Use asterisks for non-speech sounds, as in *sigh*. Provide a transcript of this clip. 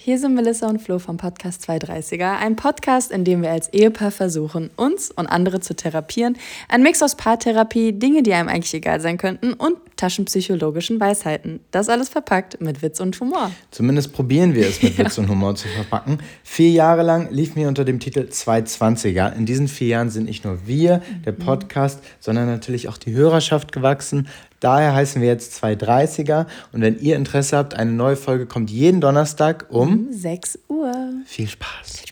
Hier sind Melissa und Flo vom Podcast 230er, ein Podcast, in dem wir als Ehepaar versuchen, uns und andere zu therapieren. Ein Mix aus Paartherapie, Dinge, die einem eigentlich egal sein könnten und taschenpsychologischen Weisheiten. Das alles verpackt mit Witz und Humor. Zumindest probieren wir es mit ja. *laughs* Witz und Humor zu verpacken. Vier Jahre lang lief mir unter dem Titel 220er. In diesen vier Jahren sind nicht nur wir, der mhm. Podcast, sondern natürlich auch die Hörerschaft gewachsen. Daher heißen wir jetzt 230er. Und wenn ihr Interesse habt, eine neue Folge kommt jeden Donnerstag um, um 6 Uhr. Viel Spaß.